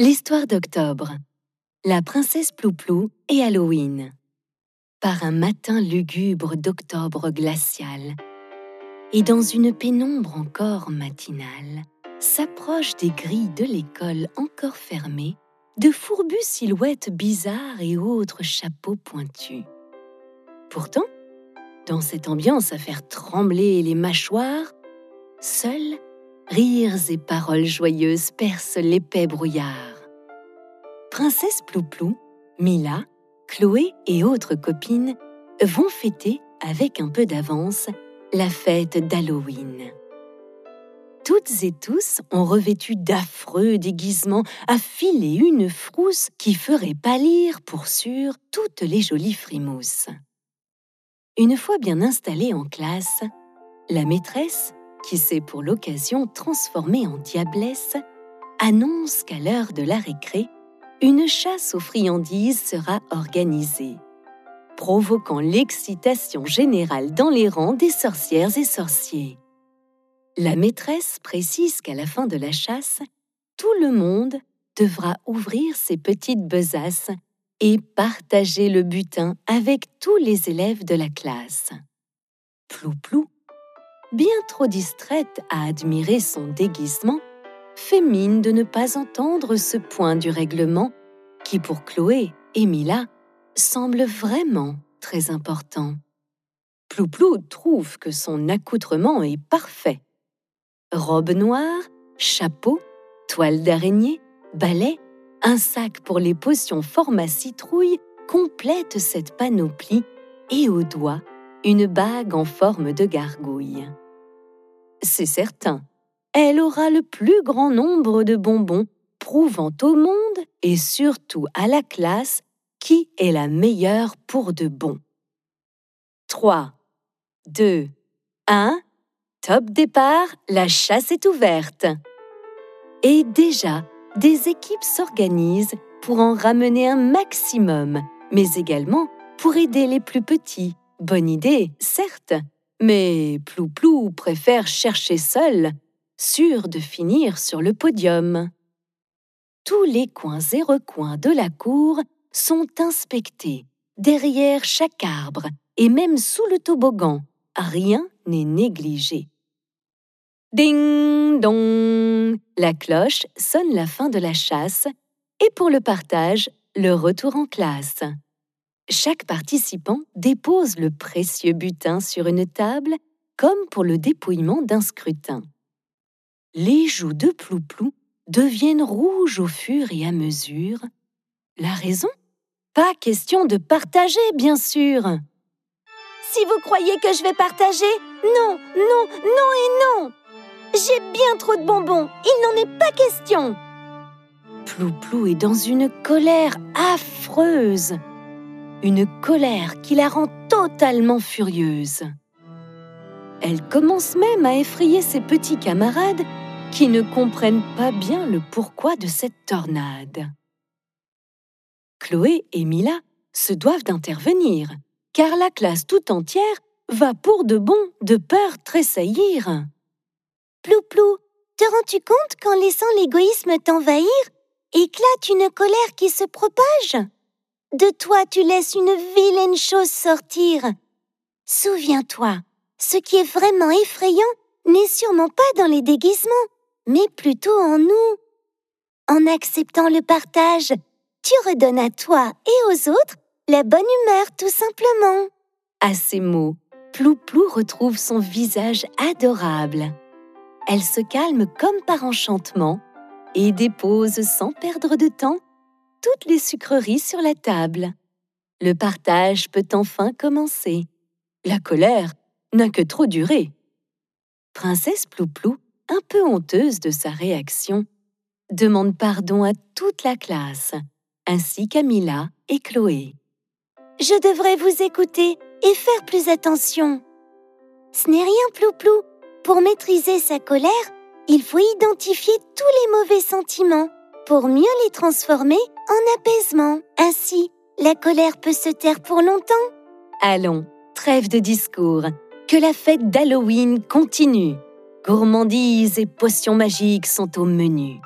L'histoire d'octobre. La princesse Plouplou et Halloween. Par un matin lugubre d'octobre glacial, et dans une pénombre encore matinale, s'approchent des grilles de l'école encore fermées de fourbues silhouettes bizarres et autres chapeaux pointus. Pourtant, dans cette ambiance à faire trembler les mâchoires, seuls rires et paroles joyeuses percent l'épais brouillard. Princesse Plouplou, Mila, Chloé et autres copines vont fêter avec un peu d'avance la fête d'Halloween. Toutes et tous ont revêtu d'affreux déguisements à filer une frousse qui ferait pâlir pour sûr toutes les jolies frimousses. Une fois bien installée en classe, la maîtresse qui s'est pour l'occasion transformée en diablesse, annonce qu'à l'heure de la récré, une chasse aux friandises sera organisée, provoquant l'excitation générale dans les rangs des sorcières et sorciers. La maîtresse précise qu'à la fin de la chasse, tout le monde devra ouvrir ses petites besaces et partager le butin avec tous les élèves de la classe. Plou-plou bien trop distraite à admirer son déguisement, fait mine de ne pas entendre ce point du règlement qui, pour Chloé et Mila, semble vraiment très important. Plouplou trouve que son accoutrement est parfait. Robe noire, chapeau, toile d'araignée, balai, un sac pour les potions format citrouille complètent cette panoplie et au doigt, une bague en forme de gargouille. C'est certain, elle aura le plus grand nombre de bonbons, prouvant au monde et surtout à la classe qui est la meilleure pour de bon. 3, 2, 1, top départ, la chasse est ouverte. Et déjà, des équipes s'organisent pour en ramener un maximum, mais également pour aider les plus petits Bonne idée, certes, mais Plouplou préfère chercher seul, sûr de finir sur le podium. Tous les coins et recoins de la cour sont inspectés, derrière chaque arbre et même sous le toboggan. Rien n'est négligé. Ding dong La cloche sonne la fin de la chasse et pour le partage, le retour en classe. Chaque participant dépose le précieux butin sur une table comme pour le dépouillement d'un scrutin. Les joues de Plouplou deviennent rouges au fur et à mesure. La raison? Pas question de partager, bien sûr. Si vous croyez que je vais partager, non, non, non et non J'ai bien trop de bonbons, il n'en est pas question Plouplou est dans une colère affreuse une colère qui la rend totalement furieuse. Elle commence même à effrayer ses petits camarades qui ne comprennent pas bien le pourquoi de cette tornade. Chloé et Mila se doivent d'intervenir, car la classe tout entière va pour de bon de peur tressaillir. Plou-plou, te rends-tu compte qu'en laissant l'égoïsme t'envahir, éclate une colère qui se propage? De toi tu laisses une vilaine chose sortir. Souviens-toi, ce qui est vraiment effrayant n'est sûrement pas dans les déguisements, mais plutôt en nous. En acceptant le partage, tu redonnes à toi et aux autres la bonne humeur tout simplement. À ces mots, Plou-Plou retrouve son visage adorable. Elle se calme comme par enchantement et dépose sans perdre de temps toutes les sucreries sur la table. Le partage peut enfin commencer. La colère n'a que trop duré. Princesse Plouplou, un peu honteuse de sa réaction, demande pardon à toute la classe, ainsi qu'à Mila et Chloé. Je devrais vous écouter et faire plus attention. Ce n'est rien, Plouplou. Pour maîtriser sa colère, il faut identifier tous les mauvais sentiments pour mieux les transformer en apaisement. Ainsi, la colère peut se taire pour longtemps. Allons, trêve de discours. Que la fête d'Halloween continue. Gourmandises et potions magiques sont au menu.